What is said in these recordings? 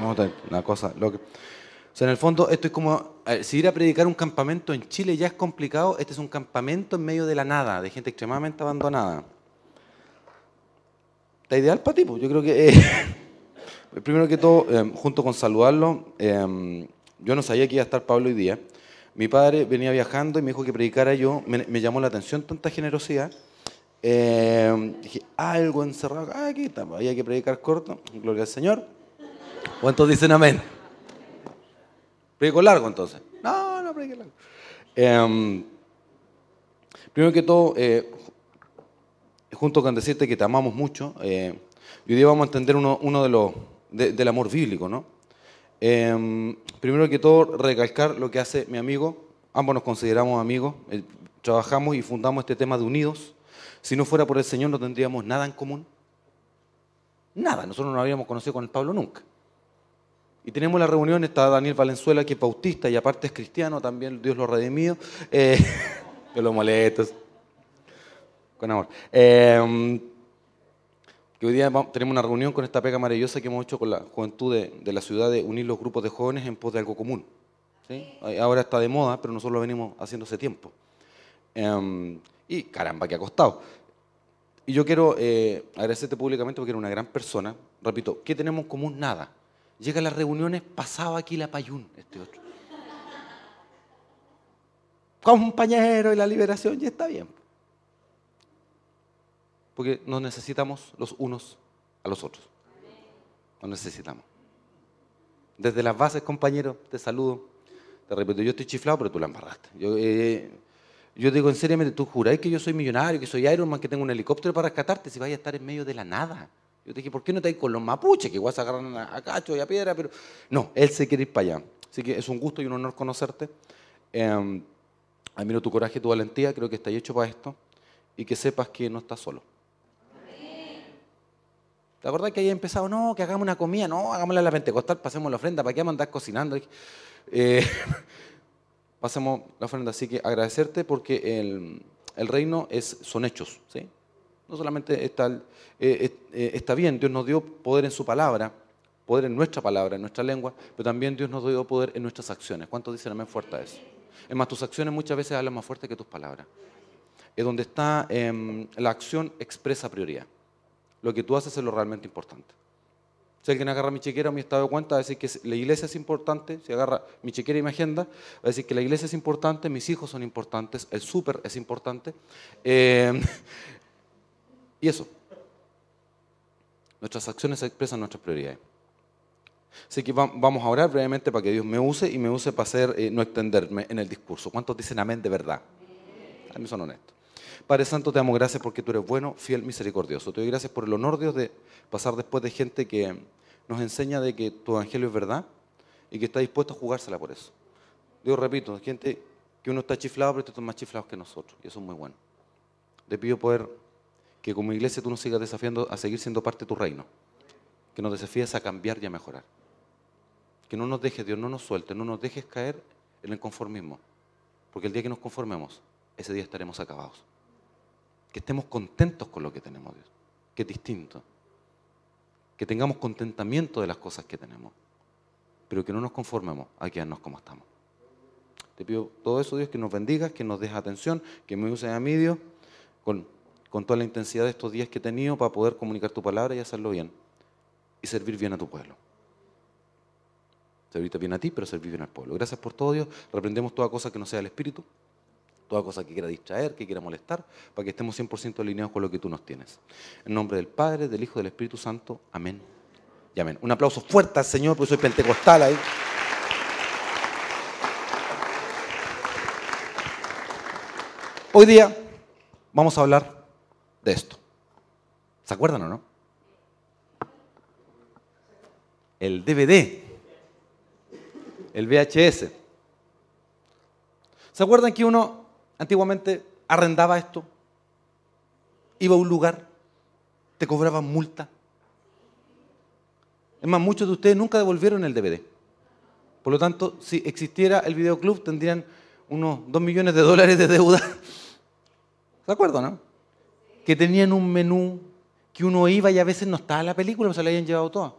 vamos a tener una cosa loca. O sea, en el fondo, esto es como, si ir a predicar un campamento en Chile ya es complicado, este es un campamento en medio de la nada, de gente extremadamente abandonada. Está ideal para ti, pues. yo creo que, eh, primero que todo, eh, junto con saludarlo, eh, yo no sabía que iba a estar Pablo hoy día. Mi padre venía viajando y me dijo que predicara yo, me, llamó la atención tanta generosidad. dije, algo encerrado, ah, aquí está, había que predicar corto, gloria al Señor. ¿Cuántos dicen amén? ¿Predico largo entonces? No, no predico largo. Em, primero que todo, eh, junto con decirte que te amamos mucho, eh, hoy día vamos a entender uno, de los del amor bíblico, ¿no? Em, primero que todo, recalcar lo que hace mi amigo. Ambos nos consideramos amigos. Eh, trabajamos y fundamos este tema de unidos. Si no fuera por el Señor, no tendríamos nada en común. Nada. Nosotros no habríamos conocido con el Pablo nunca. Y tenemos la reunión, está Daniel Valenzuela, que es bautista y aparte es cristiano, también Dios lo redimido. Eh, yo lo molesto. Con amor. Que hoy día tenemos una reunión con esta pega maravillosa que hemos hecho con la juventud de, la ciudad de unir los grupos de jóvenes en pos de algo común. Ahora está de moda, pero nosotros lo venimos haciendo hace tiempo. Em, y caramba, que ha costado. Y yo quiero eh, agradecerte públicamente porque eres una gran persona. Repito, ¿qué tenemos en común? Nada. Llega a las reuniones, pasaba aquí la payún, este otro. Compañero y la liberación, ya está bien. Porque nos necesitamos los unos a los otros. Nos necesitamos. Desde las bases, compañero, te saludo. Te repito, yo estoy chiflado, pero tú la embarraste. Yo, eh, digo, en serio, ¿tú juráis que yo soy millonario, que soy Iron Man, que tengo un helicóptero para rescatarte si vaya a estar en medio de la nada? Yo te dije, ¿por qué no te hay con los mapuches que igual se agarran a, cacho y a piedra? Pero no, él se quiere ir para allá. Así que es un gusto y un honor conocerte. Eh, admiro tu coraje y tu valentía, creo que estás hecho para esto. Y que sepas que no estás solo. ¿Te acuerdas que había empezado? No, que hagamos una comida. No, hagámosla a la pentecostal, pasemos la ofrenda. ¿Para qué vamos cocinando? Eh, pasemos la ofrenda. Así que agradecerte porque el, el reino es, son hechos. ¿sí? No solamente está, eh, eh, está bien, Dios nos dio poder en su palabra, poder en nuestra palabra, en nuestra lengua, pero también Dios nos dio poder en nuestras acciones. ¿Cuántos dicen amén fuerte a eso? Es más, tus acciones muchas veces hablan más fuerte que tus palabras. Es donde está em, la acción expresa prioridad. Lo que tú haces es lo realmente importante. Si alguien agarra mi chequera o mi estado de cuenta, va a decir que la iglesia es importante. Si agarra mi chequera y mi agenda, va a decir que la iglesia es importante, mis hijos son importantes, el súper es importante. Em, y eso. Nuestras acciones expresan nuestras prioridades. Así que vamos a orar brevemente para que Dios me use y me use para hacer, eh, no extenderme en el discurso. ¿Cuántos dicen amén de verdad? A mí son honestos. Padre Santo, te damos gracias porque tú eres bueno, fiel, misericordioso. Te doy gracias por el honor, Dios, de pasar después de gente que nos enseña de que tu evangelio es verdad y que está dispuesto a jugársela por eso. Dios, repito, gente que uno está chiflado, pero estos están más chiflados que nosotros. Y eso es muy bueno. Te pido poder que como iglesia tú nos sigas desafiando a seguir siendo parte de tu reino. Que nos desafíes a cambiar y a mejorar. Que no nos dejes, Dios, no nos suelte, no nos dejes caer en el conformismo. Porque el día que nos conformemos, ese día estaremos acabados. Que estemos contentos con lo que tenemos, Dios. Que es distinto. Que tengamos contentamiento de las cosas que tenemos. Pero que no nos conformemos a quedarnos como estamos. Te pido todo eso, Dios, que nos bendigas, que nos dejes atención, que me uses a mí, Dios, con con toda la intensidad de estos días que he tenido para poder comunicar tu palabra y hacerlo bien. Y servir bien a tu pueblo. Servirte bien a ti, pero servir bien al pueblo. Gracias por todo, Dios. Reprendemos toda cosa que no sea el Espíritu, toda cosa que quiera distraer, que quiera molestar, para que estemos 100% alineados con lo que tú nos tienes. En nombre del Padre, del Hijo del Espíritu Santo. Amén. Y amén. Un aplauso fuerte al Señor, porque soy pentecostal ahí. Hoy día vamos a hablar de esto. ¿Se acuerdan o no? El DVD, el VHS. ¿Se acuerdan que uno antiguamente arrendaba esto? Iba a un lugar, te cobraban multa. Es más, muchos de ustedes nunca devolvieron el DVD. Por lo tanto, si existiera el videoclub, tendrían unos 2 millones de dólares de deuda. ¿Se acuerdan, no? Que tenían un menú que uno iba y a veces no estaba la película, se la habían llevado toda.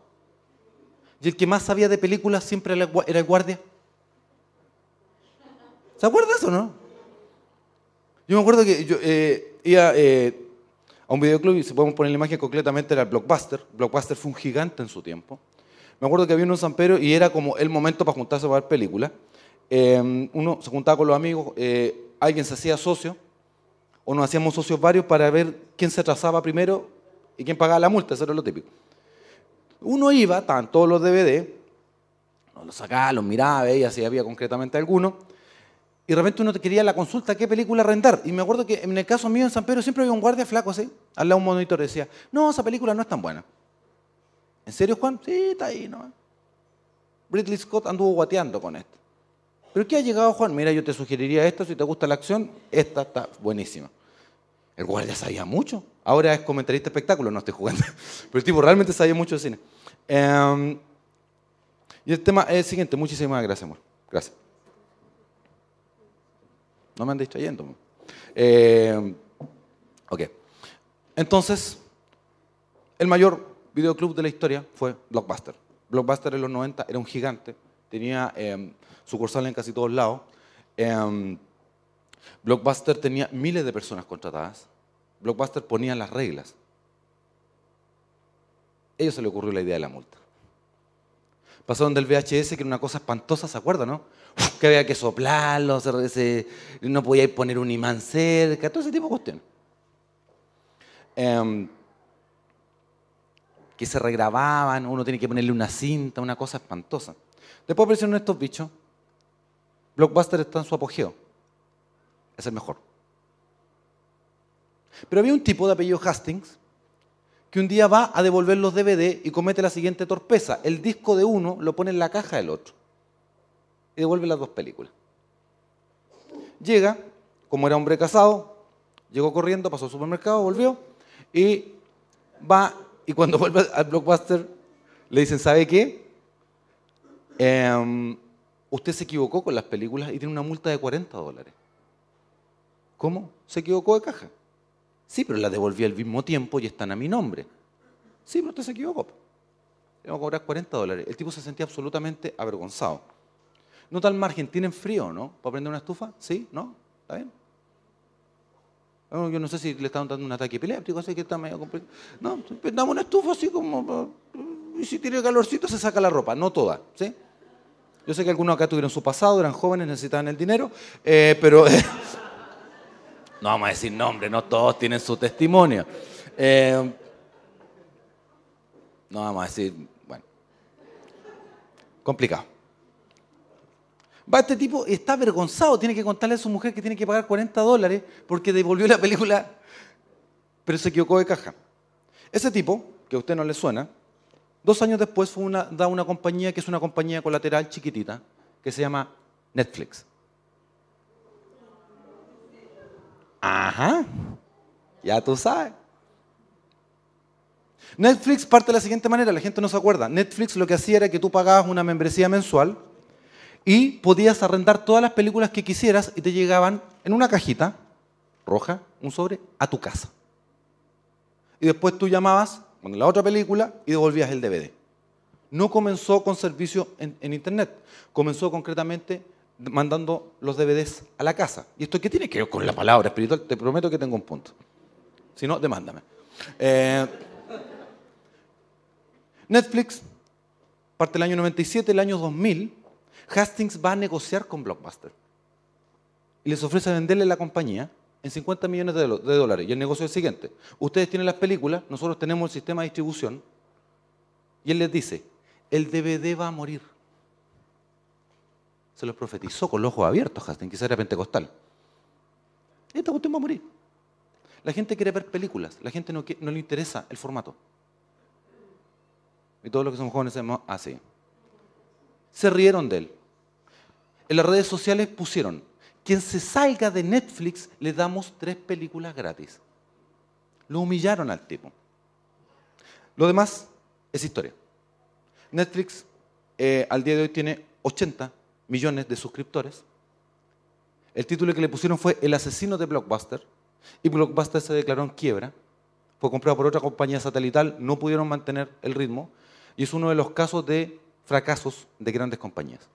Y el que más sabía de películas siempre era el guardia. ¿Se acuerda eso, no? Yo me acuerdo que yo eh, iba eh, a un videoclub y si podemos poner la imagen concretamente era Blockbuster. Blockbuster fue un gigante en su tiempo. Me acuerdo que había un San Pedro y era como el momento para juntarse para ver películas. Em, uno se juntaba con los amigos, eh, alguien se hacía socio, o nos hacíamos socios varios para ver quién se trazaba primero y quién pagaba la multa, eso era lo típico. Uno iba, estaban todos los DVD, los sacaba, los miraba, veía si había concretamente alguno, y de repente uno quería la consulta qué película rentar. Y me acuerdo que en el caso mío en San Pedro siempre había un guardia flaco así, al lado de un monitor, decía, no, esa película no es tan buena. ¿En serio, Juan? Sí, está ahí, ¿no? Ridley Scott anduvo guateando con esto. ¿Pero qué ha llegado, Juan? Mira, yo te sugeriría esto, si te gusta la acción, esta está buenísima. El guardia sabía mucho. Ahora es comentarista espectáculo, no estoy jugando. Pero el tipo realmente sabía mucho de cine. Em, y el tema es el siguiente. Muchísimas gracias, amor. Gracias. No me han distrayendo. Eh, ok. Entonces, el mayor videoclub de la historia fue Blockbuster. Blockbuster en los 90 era un gigante, tenía eh, sucursal en casi todos lados. Em, Blockbuster tenía miles de personas contratadas. Blockbuster ponía las reglas. A ellos se le ocurrió la idea de la multa. Pasaron del VHS, que era una cosa espantosa, ¿se acuerdan, no? que había que soplarlo, no podía poner un imán cerca, todo ese tipo de cuestiones. Em, que se regrababan, uno tiene que ponerle una cinta, una cosa espantosa. Después aparecieron estos bichos. Blockbuster está en su apogeo. Es el mejor. Pero había un tipo de apellido Hastings que un día va a devolver los DVD y comete la siguiente torpeza. El disco de uno lo pone en la caja del otro y devuelve las dos películas. Llega, como era hombre casado, llegó corriendo, pasó al supermercado, volvió y va y cuando vuelve al blockbuster le dicen, ¿sabe qué? Em, usted se equivocó con las películas y tiene una multa de 40 dólares. ¿Cómo? ¿Se equivocó de caja? Sí, pero la devolví al mismo tiempo y están a mi nombre. Sí, pero usted se equivocó. Vamos a cobrar 40 dólares. El tipo se sentía absolutamente avergonzado. Nota al margen, ¿tienen frío no? ¿Para prender una estufa? ¿Sí? ¿No? ¿Está bien? Yo no sé si le están dando un ataque epiléptico, así que está medio complicado. No, prendamos una estufa así como... Y si tiene calorcito se saca la ropa, no toda, ¿sí? Yo sé que algunos acá tuvieron su pasado, eran jóvenes, necesitaban el dinero, eh, pero... no vamos a decir nombre, no todos tienen su testimonio. Eh, no vamos a decir, bueno, complicado. Va este tipo y está avergonzado, tiene que contarle a su mujer que tiene que pagar 40 dólares porque devolvió la película, pero se equivocó de caja. Ese tipo, que a usted no le suena, dos años después da una compañía que es una compañía colateral chiquitita, que se llama Netflix. Ajá, ya tú sabes. Netflix parte de la siguiente manera, la gente no se acuerda. Netflix lo que hacía era que tú pagabas una membresía mensual y podías arrendar todas las películas que quisieras y te llegaban en una cajita roja, un sobre, a tu casa. Y después tú llamabas con la otra película y devolvías el DVD. No comenzó con servicio en, Internet, comenzó concretamente mandando los DVDs a la casa. ¿Y esto qué tiene que ver con la palabra espiritual? Te prometo que tengo un punto. Si no, demándame. Eh, Netflix, parte del año 97, el año 2000, Hastings va a negociar con Blockbuster y les ofrece venderle la compañía en 50 millones de, dólares. Y el negocio es el siguiente. Ustedes tienen las películas, nosotros tenemos el sistema de distribución. Y él les dice, el DVD va a morir. Se lo profetizó con los ojos abiertos Hastings, quizás era pentecostal. Esta cuestión va a morir. La gente quiere ver películas, la gente no, le interesa el formato. Y todos los que somos jóvenes decimos así. Ah, se rieron de él. En las redes sociales pusieron, quien se salga de Netflix le damos tres películas gratis. Lo humillaron al tipo. Lo demás es historia. Netflix eh, al día de hoy tiene 80 millones de suscriptores. El título que le pusieron fue El asesino de Blockbuster. Y Blockbuster se declaró en quiebra. Fue comprado por otra compañía satelital, no pudieron mantener el ritmo. Y es uno de los casos de fracasos de grandes compañías.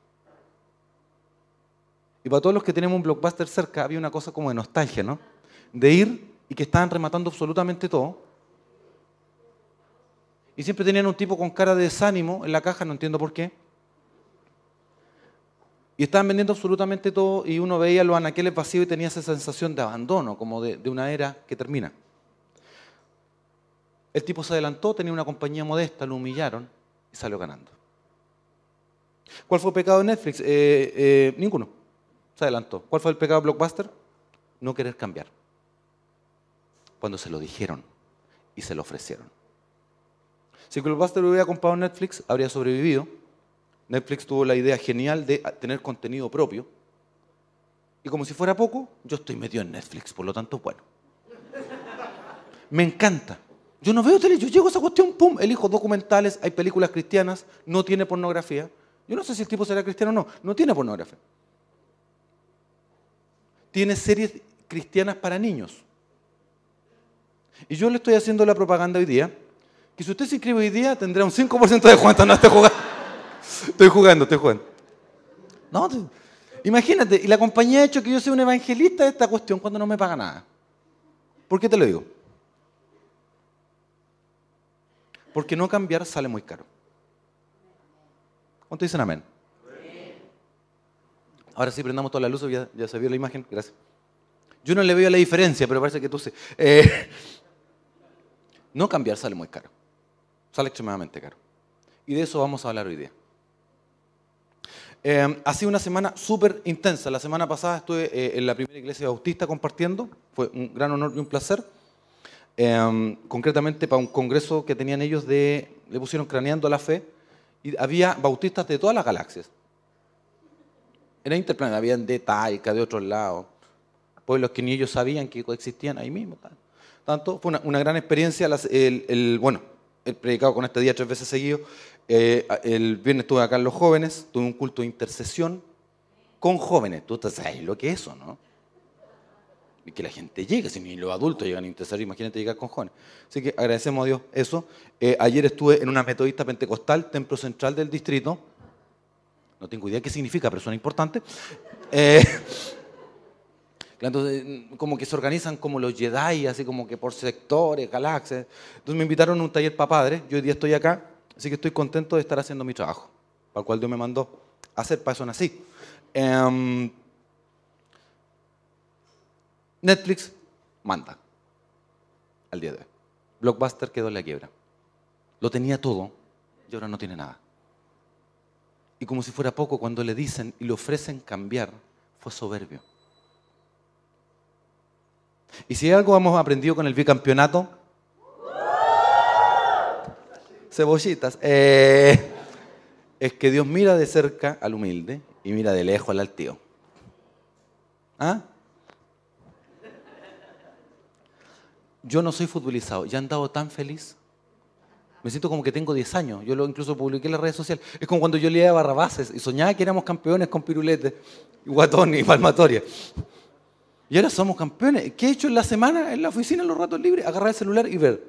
Y para todos los que tenemos un blockbuster cerca, había una cosa como de nostalgia, ¿no? De ir y que estaban rematando absolutamente todo. Y siempre tenían un tipo con cara de desánimo en la caja, no entiendo por qué. Y estaban vendiendo absolutamente todo y uno veía los anaqueles vacíos y tenía esa sensación de abandono, como de, una era que termina. El tipo se adelantó, tenía una compañía modesta, lo humillaron y salió ganando. ¿Cuál fue el pecado de Netflix? Eh, eh, ninguno. Se adelantó. ¿Cuál fue el pecado de Blockbuster? No querer cambiar. Cuando se lo dijeron y se lo ofrecieron. Si Blockbuster hubiera comprado Netflix, habría sobrevivido. Netflix tuvo la idea genial de tener contenido propio. Y como si fuera poco, yo estoy metido en Netflix, por lo tanto, bueno. Me encanta. Yo no veo tele, yo llego a esa cuestión, pum, elijo documentales, hay películas cristianas, no tiene pornografía. Yo no sé si el tipo será cristiano o no, no tiene pornografía. Tiene series cristianas para niños. Y yo le estoy haciendo la propaganda hoy día, que si usted se inscribe hoy día tendrá un 5% de cuenta, no estoy jugando. Estoy jugando, estoy jugando. No, imagínate, y la compañía ha hecho que yo sea un evangelista de esta cuestión cuando no me paga nada. ¿Por qué te lo digo? Porque no cambiar sale muy caro. ¿Cuánto dicen amén? Ahora sí, prendamos toda la luz, ya, ya se vio la imagen, gracias. Yo no le veo la diferencia, pero parece que tú sí. Eh, no cambiar sale muy caro. Sale extremadamente caro. Y de eso vamos a hablar hoy día. Eh, ha sido una semana súper intensa. La semana pasada estuve eh, en la primera iglesia bautista compartiendo. Fue un gran honor y un placer. Eh, concretamente para un congreso que tenían ellos le pusieron craneando la fe. Y había bautistas de todas las galaxias. Era interplanetario, habían de Taika, de otros lados. Pueblos que ni ellos sabían que coexistían ahí mismo. Tanto, fue una, gran experiencia. el, bueno, he predicado con este día tres veces seguido. Eh, el viernes estuve acá en los jóvenes, tuve un culto de intercesión con jóvenes. Tú sabes lo que es eso, ¿no? Y que la gente llegue, si ni los adultos llegan a interceder, imagínate llegar con jóvenes. Así que agradecemos a Dios eso. Eh, ayer estuve en una metodista pentecostal, templo central del distrito. No tengo idea qué significa, pero suena importante. Eh, entonces, como que se organizan como los Jedi, así como que por sectores, galaxias. Entonces me invitaron a un taller para padres. Yo hoy día estoy acá, así que estoy contento de estar haciendo mi trabajo, para el cual Dios me mandó hacer, para eso nací. Netflix manda al día de hoy. Blockbuster quedó en la quiebra. Lo tenía todo y ahora no tiene nada. Y como si fuera poco, cuando le dicen y le ofrecen cambiar, fue soberbio. Y si algo hemos aprendido con el bicampeonato, cebollitas, eh, es que Dios mira de cerca al humilde y mira de lejos al altío. ¿Ah? Yo no soy futbolizado, ya andado tan feliz. Me siento como que tengo 10 años. Yo lo incluso publiqué en las redes sociales. Es como cuando yo leía Barrabases y soñaba que éramos campeones con piruletes, y guatón y palmatoria. Y ahora somos campeones. ¿Qué he hecho en la semana en la oficina en los ratos libres? Agarrar el celular y ver.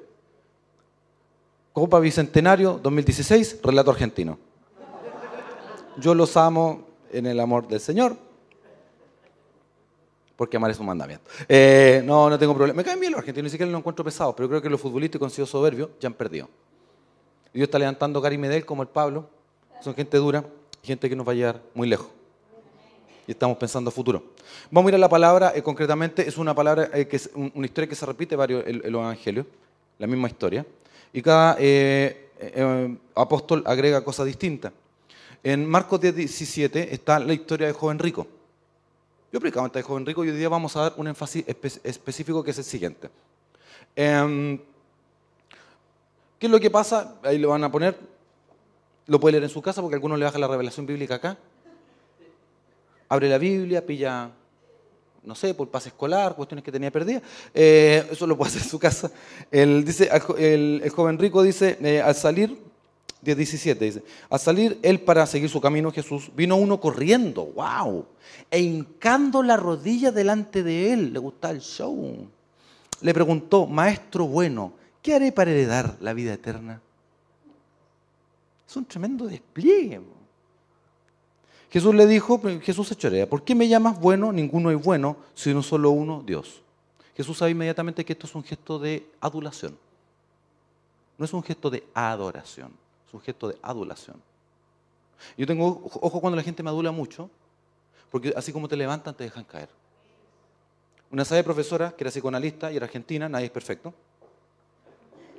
Copa Bicentenario 2016, relato argentino. Yo los amo en el amor del Señor, porque amar es un mandamiento. Eh, no, no tengo problema. Me caen bien los argentinos, ni siquiera los encuentro pesados, pero creo que los futbolistas con sido soberbios ya han perdido. Dios está levantando Gary Medel como el Pablo. Son gente dura, gente que nos va a llevar muy lejos y estamos pensando a futuro. Vamos a ir a la palabra, eh, concretamente, es una palabra eh, que es una historia que se repite varios en, los evangelios, la misma historia, y cada eh, apóstol agrega cosas distintas. En Marcos 10, 17 está la historia del joven rico. Yo predicaba antes del joven rico y hoy día vamos a dar un énfasis específico que es el siguiente. Em, ¿Qué es lo que pasa? Ahí lo van a poner, lo puede leer en su casa porque algunos le bajan la revelación bíblica acá abre la Biblia, pilla, no sé, por pase escolar, cuestiones que tenía perdidas. Eh, eso lo puede hacer en su casa. El, dice, el, joven rico dice, eh, al salir, 10.17 dice, al salir él para seguir su camino, Jesús, vino uno corriendo, wow, e hincando la rodilla delante de él, le gustaba el show. Le preguntó, maestro bueno, ¿qué haré para heredar la vida eterna? Es un tremendo despliegue. Jesús le dijo, Jesús se chorea, ¿por qué me llamas bueno? Ninguno es bueno, sino solo uno, Dios. Jesús sabe inmediatamente que esto es un gesto de adulación. No es un gesto de adoración, es un gesto de adulación. Yo tengo ojo cuando la gente me adula mucho, porque así como te levantan, te dejan caer. Una sabia profesora, que era psicoanalista y era argentina, nadie es perfecto,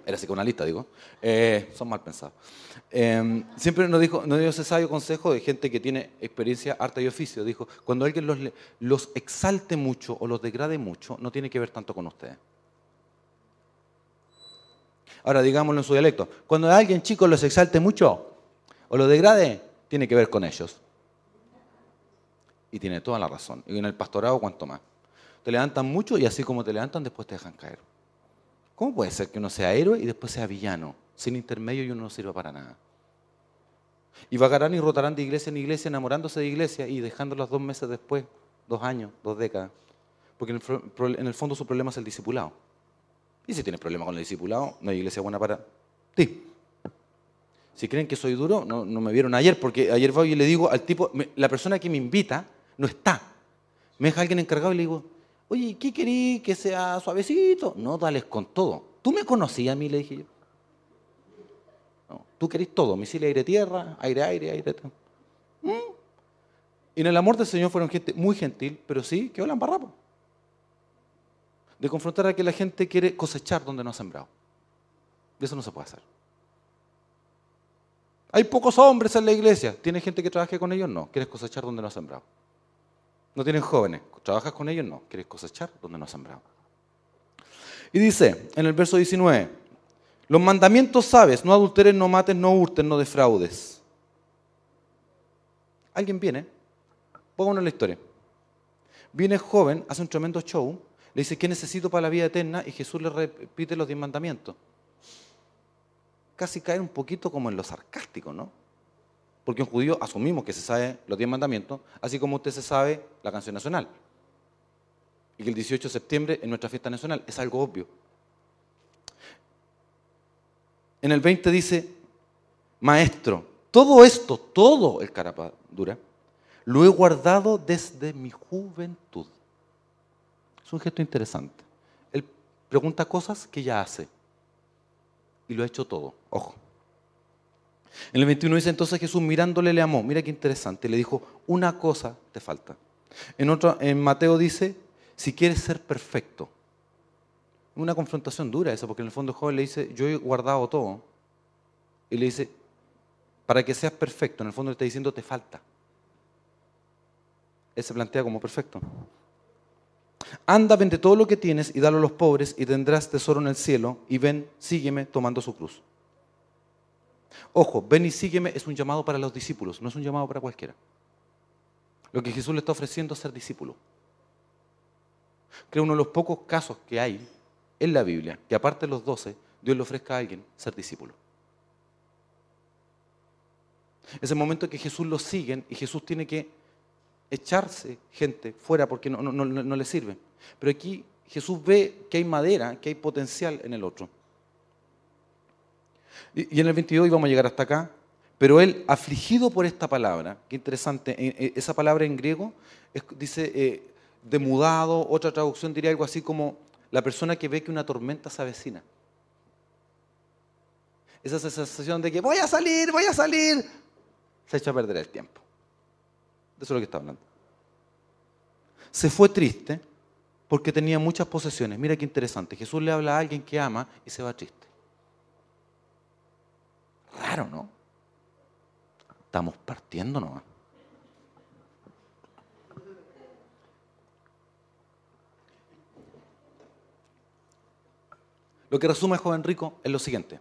era psicoanalista, digo, eh, son mal pensados. Em, siempre nos, dijo, nos dio ese sabio consejo de gente que tiene experiencia, arte y oficio. Dijo, cuando alguien los, exalte mucho o los degrade mucho, no tiene que ver tanto con ustedes. Ahora, digámoslo en su dialecto, cuando alguien chico los exalte mucho o los degrade, tiene que ver con ellos. Y tiene toda la razón. Y en el pastorado, cuanto más. Te levantan mucho y así como te levantan, después te dejan caer. ¿Cómo puede ser que uno sea héroe y después sea villano? Sin intermedio y uno no sirva para nada. Y vagarán y rotarán de iglesia en iglesia, enamorándose de iglesia y dejándolas dos meses después, dos años, dos décadas. Porque en el, fondo su problema es el discipulado. Y si tienes problema con el discipulado, no hay iglesia buena para ti. Si creen que soy duro, no, me vieron ayer, porque ayer voy y le digo al tipo, la persona que me invita no está. Me deja alguien encargado y le digo, Oye, ¿qué querí que sea suavecito? No, dales con todo. ¿Tú me conocías a mí? Le dije yo. No, tú querés todo, misil aire-tierra, aire-aire, aire. ¿Mm? Y en el amor del Señor fueron gente muy gentil, pero sí que hablan barrapo. De confrontar a que la gente quiere cosechar donde no ha sembrado. Y eso no se puede hacer. Hay pocos hombres en la iglesia. ¿Tienes gente que trabaje con ellos? No. ¿Quieres cosechar donde no ha sembrado? No tienen jóvenes. ¿Trabajas con ellos? No. ¿Quieres cosechar donde no has sembrado? Y dice en el verso 19, los mandamientos sabes, no adulteres, no mates, no hurtes, no defraudes. Alguien viene, pónganos la historia. Viene joven, hace un tremendo show, le dice, ¿qué necesito para la vida eterna? Y Jesús le repite los diez mandamientos. Casi cae un poquito como en lo sarcástico, ¿no? Porque un judío asumimos que se sabe los diez mandamientos, así como usted se sabe la canción nacional. Y que el 18 de septiembre es nuestra fiesta nacional, es algo obvio. En el 20 dice, maestro, todo esto, todo el carapadura, lo he guardado desde mi juventud. Es un gesto interesante. Él pregunta cosas que ya hace. Y lo ha hecho todo. Ojo. En el 21 dice entonces Jesús mirándole le amó. Mira qué interesante. Le dijo, una cosa te falta. En, otro, en Mateo dice, si quieres ser perfecto. Una confrontación dura eso, porque en el fondo el joven le dice, yo he guardado todo. Y le dice, para que seas perfecto, en el fondo le está diciendo, te falta. Él se plantea como perfecto. Anda, vende todo lo que tienes y dalo a los pobres y tendrás tesoro en el cielo. Y ven, sígueme tomando su cruz. Ojo, ven y sígueme es un llamado para los discípulos, no es un llamado para cualquiera. Lo que Jesús le está ofreciendo es ser discípulo. Creo uno de los pocos casos que hay en la Biblia, que aparte de los doce, Dios le ofrezca a alguien ser discípulo. Es el momento en que Jesús lo siguen y Jesús tiene que echarse gente fuera porque no le sirve. Pero aquí Jesús ve que hay madera, que hay potencial en el otro. Y, en el 22 íbamos a llegar hasta acá, pero él, afligido por esta palabra, qué interesante, esa palabra en griego dice eh, demudado, otra traducción diría algo así como la persona que ve que una tormenta se avecina. Esa sensación de que voy a salir, voy a salir, se echa a perder el tiempo. De eso es lo que está hablando. Se fue triste porque tenía muchas posesiones. Mira qué interesante. Jesús le habla a alguien que ama y se va triste. Raro, ¿no? Estamos partiendo nomás. Lo que resume joven rico es lo siguiente.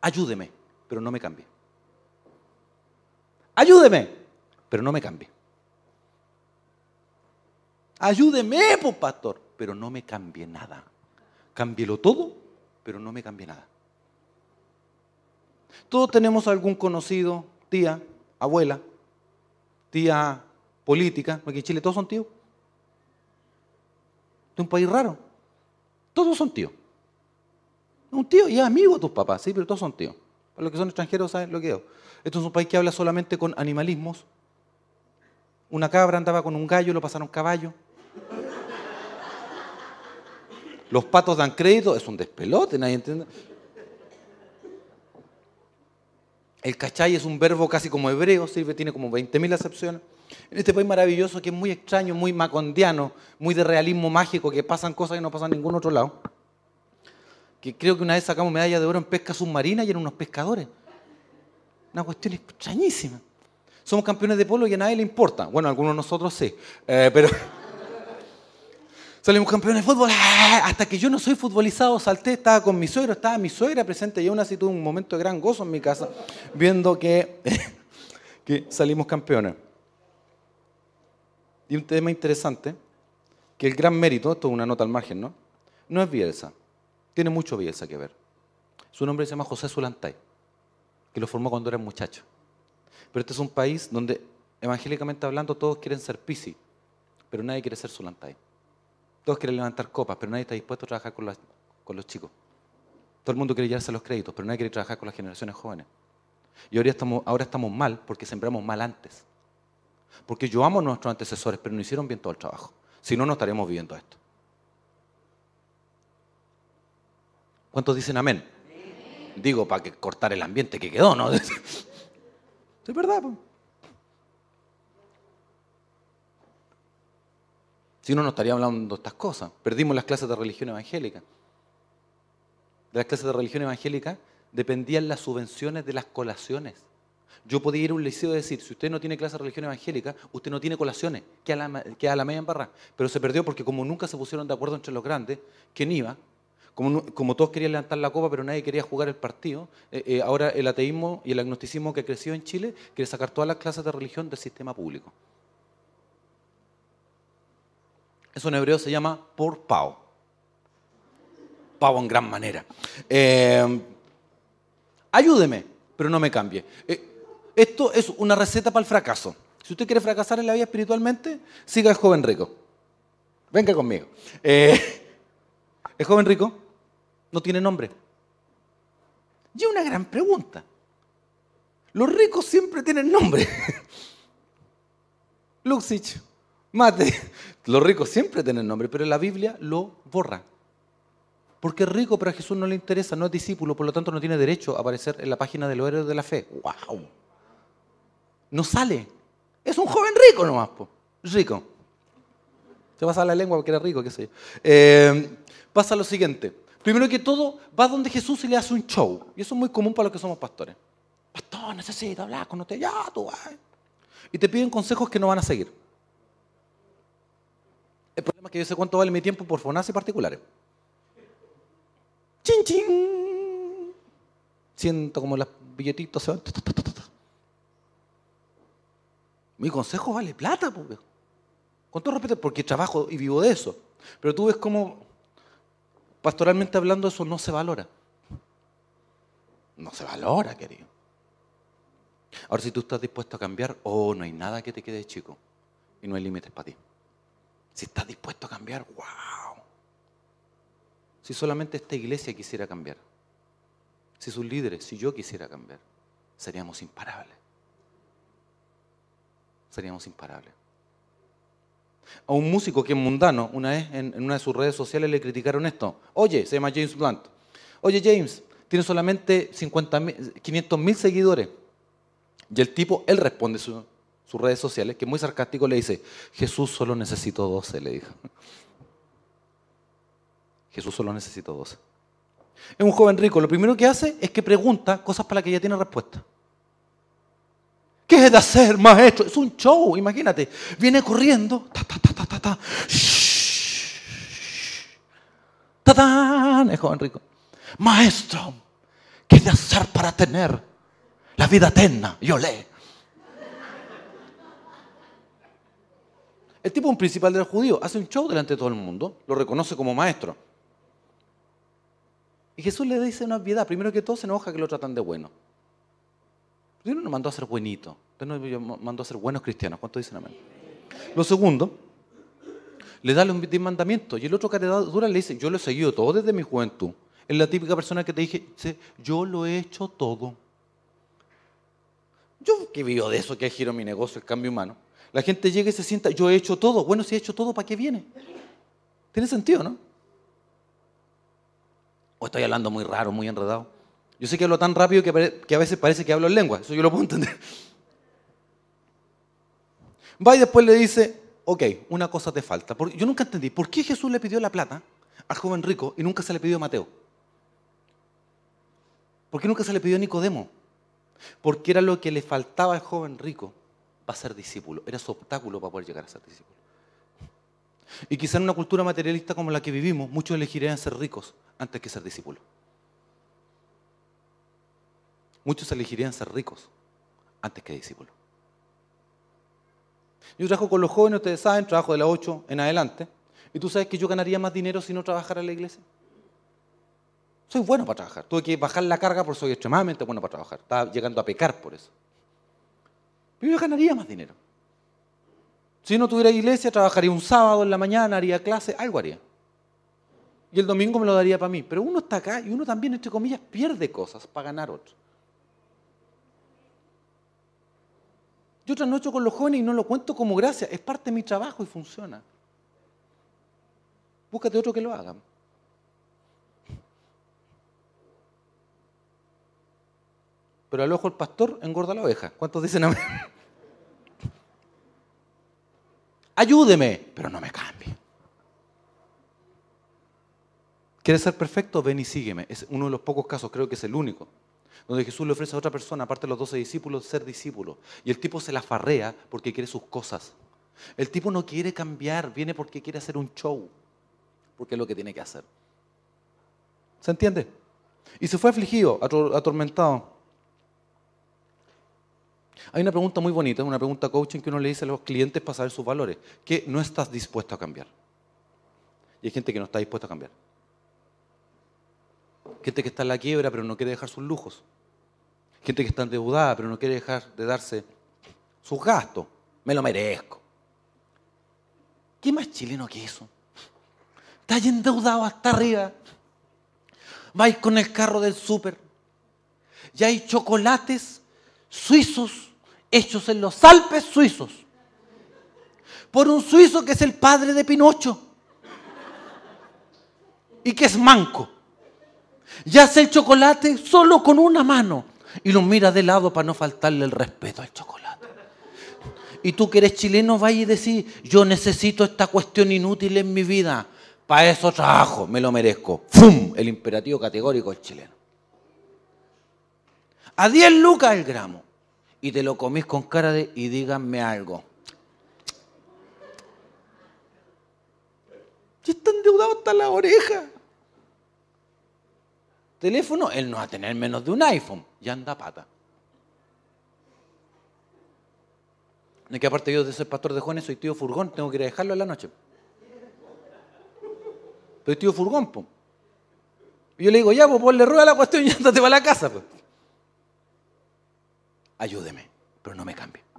Ayúdeme, pero no me cambie. Ayúdeme, pero no me cambie. Ayúdeme, pues, pastor, pero no me cambie nada. Cámbielo todo, pero no me cambie nada. Todos tenemos algún conocido, tía, abuela, tía política, porque en Chile todos son tíos. Es un país raro. Todos son tíos. Un tío y es amigo de tus papás, sí, pero todos son tíos. Para los que son extranjeros saben lo que es. Esto es un país que habla solamente con animalismos. Una cabra andaba con un gallo, lo pasaron caballo. Los patos dan crédito, es un despelote, nadie entiende. El cachay es un verbo casi como hebreo, sirve, tiene como 20.000 acepciones. En este país maravilloso que es muy extraño, muy macondiano, muy de realismo mágico, que pasan cosas que no pasan en ningún otro lado. Que creo que una vez sacamos medalla de oro en pesca submarina y eran unos pescadores. Una cuestión extrañísima. Somos campeones de polo y a nadie le importa. Bueno, algunos de nosotros sí. Eh, pero salimos campeones de fútbol. Hasta que yo no soy futbolizado, salté, estaba con mi suegro, estaba mi suegra presente y aún así tuve un momento de gran gozo en mi casa viendo que, que salimos campeones. Y un tema interesante, que el gran mérito, esto es una nota al margen, ¿no? No es Bielsa, tiene mucho Bielsa que ver. Su nombre se llama José Zulantay, que lo formó cuando era muchacho. Pero este es un país donde, evangélicamente hablando, todos quieren ser Pisi, pero nadie quiere ser Zulantay. Todos quieren levantar copas, pero nadie está dispuesto a trabajar con los, chicos. Todo el mundo quiere llevarse los créditos, pero nadie quiere trabajar con las generaciones jóvenes. Y ahora estamos, ahora estamos mal porque sembramos mal antes. Porque yo amo a nuestros antecesores, pero no hicieron bien todo el trabajo. Si no, no estaríamos viviendo esto. ¿Cuántos dicen amén? Digo, para que cortar el ambiente que quedó, ¿no? es verdad. Si no, no estaría hablando estas cosas. Perdimos las clases de religión evangélica. De las clases de religión evangélica dependían las subvenciones de las colaciones. Yo podía ir a un liceo y decir, si usted no tiene clase de religión evangélica, usted no tiene colaciones, que a la, que a la media embarrada. Pero se perdió porque como nunca se pusieron de acuerdo entre los grandes, ¿quién iba? Como, como todos querían levantar la copa, pero nadie quería jugar el partido, eh, eh, ahora el ateísmo y el agnosticismo que creció en Chile quiere sacar todas las clases de religión del sistema público. Eso en hebreo se llama por pao. Pao en gran manera. Eh, ayúdeme, pero no me cambie. Esto es una receta para el fracaso. Si usted quiere fracasar en la vida espiritualmente, siga al joven rico. Venga conmigo. Eh, el joven rico no tiene nombre. Y una gran pregunta. Los ricos siempre tienen nombre. Luxich, Mate. Los ricos siempre tienen nombre, pero la Biblia lo borra. Porque es rico, pero a Jesús no le interesa, no es discípulo, por lo tanto no tiene derecho a aparecer en la página de los héroes de la fe. ¡Wow! no sale. Es un joven rico nomás, po. rico. Se pasa la lengua porque era rico, qué sé yo. Eh, pasa lo siguiente. Primero que todo, va donde Jesús y le hace un show. Y eso es muy común para los que somos pastores. Pastor, necesito hablar con usted. Ya, tú vas. Y te piden consejos que no van a seguir. El problema es que yo sé cuánto vale mi tiempo por y particulares. Chin, chin. Siento como los billetitos se van. Mi consejo vale plata, pues. Con todo respeto, porque trabajo y vivo de eso. Pero tú ves cómo, pastoralmente hablando, eso no se valora. No se valora, querido. Ahora, si tú estás dispuesto a cambiar, oh, no hay nada que te quede chico. Y no hay límites para ti. Si estás dispuesto a cambiar, wow. Si solamente esta iglesia quisiera cambiar, si sus líderes, si yo quisiera cambiar, seríamos imparables seríamos imparables. A un músico que es mundano, una vez en, una de sus redes sociales le criticaron esto. Oye, se llama James Blunt. Oye, James, tiene solamente 500 mil seguidores. Y el tipo, él responde sus redes sociales, que muy sarcástico le dice, Jesús solo necesito 12, le dijo. Jesús solo necesito 12. Es un joven rico, lo primero que hace es que pregunta cosas para las que ya tiene respuesta. ¿Qué es de hacer, maestro? Es un show, imagínate. Viene corriendo. Ta, ta, ta, ta, ta, Es joven rico. Maestro, ¿qué es de hacer para tener la vida eterna? Yo le. El tipo, un principal del judío, hace un show delante de todo el mundo, lo reconoce como maestro. Y Jesús le dice una obviedad. Primero que todo, se enoja que lo tratan de bueno. Dios no nos mandó a ser buenitos. Dios nos mandó a ser buenos cristianos. ¿Cuántos dicen amén? Lo segundo, le da los diez mandamientos. Y el otro catedradura le dice, yo lo he seguido todo desde mi juventud. Es la típica persona que te dije, yo lo he hecho todo. Yo que vivo de eso, que giro mi negocio, el cambio humano. La gente llega y se sienta, yo he hecho todo. Bueno, si he hecho todo, ¿para qué viene? Tiene sentido, ¿no? O estoy hablando muy raro, muy enredado. Yo sé que hablo tan rápido que, a veces parece que hablo en lengua. Eso yo lo puedo entender. Va y después le dice, ok, una cosa te falta. Yo nunca entendí, ¿por qué Jesús le pidió la plata al joven rico y nunca se le pidió a Mateo? ¿Por qué nunca se le pidió a Nicodemo? Porque era lo que le faltaba al joven rico para ser discípulo. Era su obstáculo para poder llegar a ser discípulo. Y quizá en una cultura materialista como la que vivimos, muchos elegirían ser ricos antes que ser discípulos. Muchos elegirían ser ricos antes que discípulos. Yo trabajo con los jóvenes, ustedes saben, trabajo de las 8 en adelante. ¿Y tú sabes que yo ganaría más dinero si no trabajara en la iglesia? Soy bueno para trabajar. Tuve que bajar la carga porque soy extremadamente bueno para trabajar. Estaba llegando a pecar por eso. Yo ganaría más dinero. Si no tuviera iglesia, trabajaría un sábado en la mañana, haría clase, algo haría. Y el domingo me lo daría para mí. Pero uno está acá y uno también, entre comillas, pierde cosas para ganar otro. Yo trasnocho con los jóvenes y no lo cuento como gracia, es parte de mi trabajo y funciona. Búscate otro que lo haga. Pero al ojo el pastor engorda la oveja. ¿Cuántos dicen amén? Ayúdeme, pero no me cambie. ¿Quieres ser perfecto? Ven y sígueme. Es uno de los pocos casos, creo que es el único, donde Jesús le ofrece a otra persona, aparte de los doce discípulos, ser discípulo. Y el tipo se la farrea porque quiere sus cosas. El tipo no quiere cambiar, viene porque quiere hacer un show, porque es lo que tiene que hacer. ¿Se entiende? Y se fue afligido, atormentado. Hay una pregunta muy bonita, una pregunta coaching que uno le dice a los clientes para saber sus valores, que no estás dispuesto a cambiar. Y hay gente que no está dispuesta a cambiar. Gente que está en la quiebra pero no quiere dejar sus lujos. Gente que está endeudada pero no quiere dejar de darse sus gastos. Me lo merezco. ¿Qué más chileno que eso? Estás endeudado hasta arriba. Vais con el carro del súper. Ya hay chocolates suizos hechos en los Alpes suizos. Por un suizo que es el padre de Pinocho. Y que es manco y hace el chocolate solo con una mano y lo mira de lado para no faltarle el respeto al chocolate. Y tú que eres chileno, vas y decís, yo necesito esta cuestión inútil en mi vida. Para eso trabajo, me lo merezco. ¡Fum! El imperativo categórico del chileno. A 10 lucas el gramo. Y te lo comís con cara de, y díganme algo. Y está endeudado hasta la oreja teléfono, él no va a tener menos de un iPhone. Ya anda pata. De que aparte yo de ser pastor de jóvenes soy tío furgón, tengo que ir a dejarlo en la noche. Pero tío furgón, po. Y yo le digo, ya, pues ponle rueda a la cuestión y andate para la casa. Pues. Ayúdeme, pero no me cambie.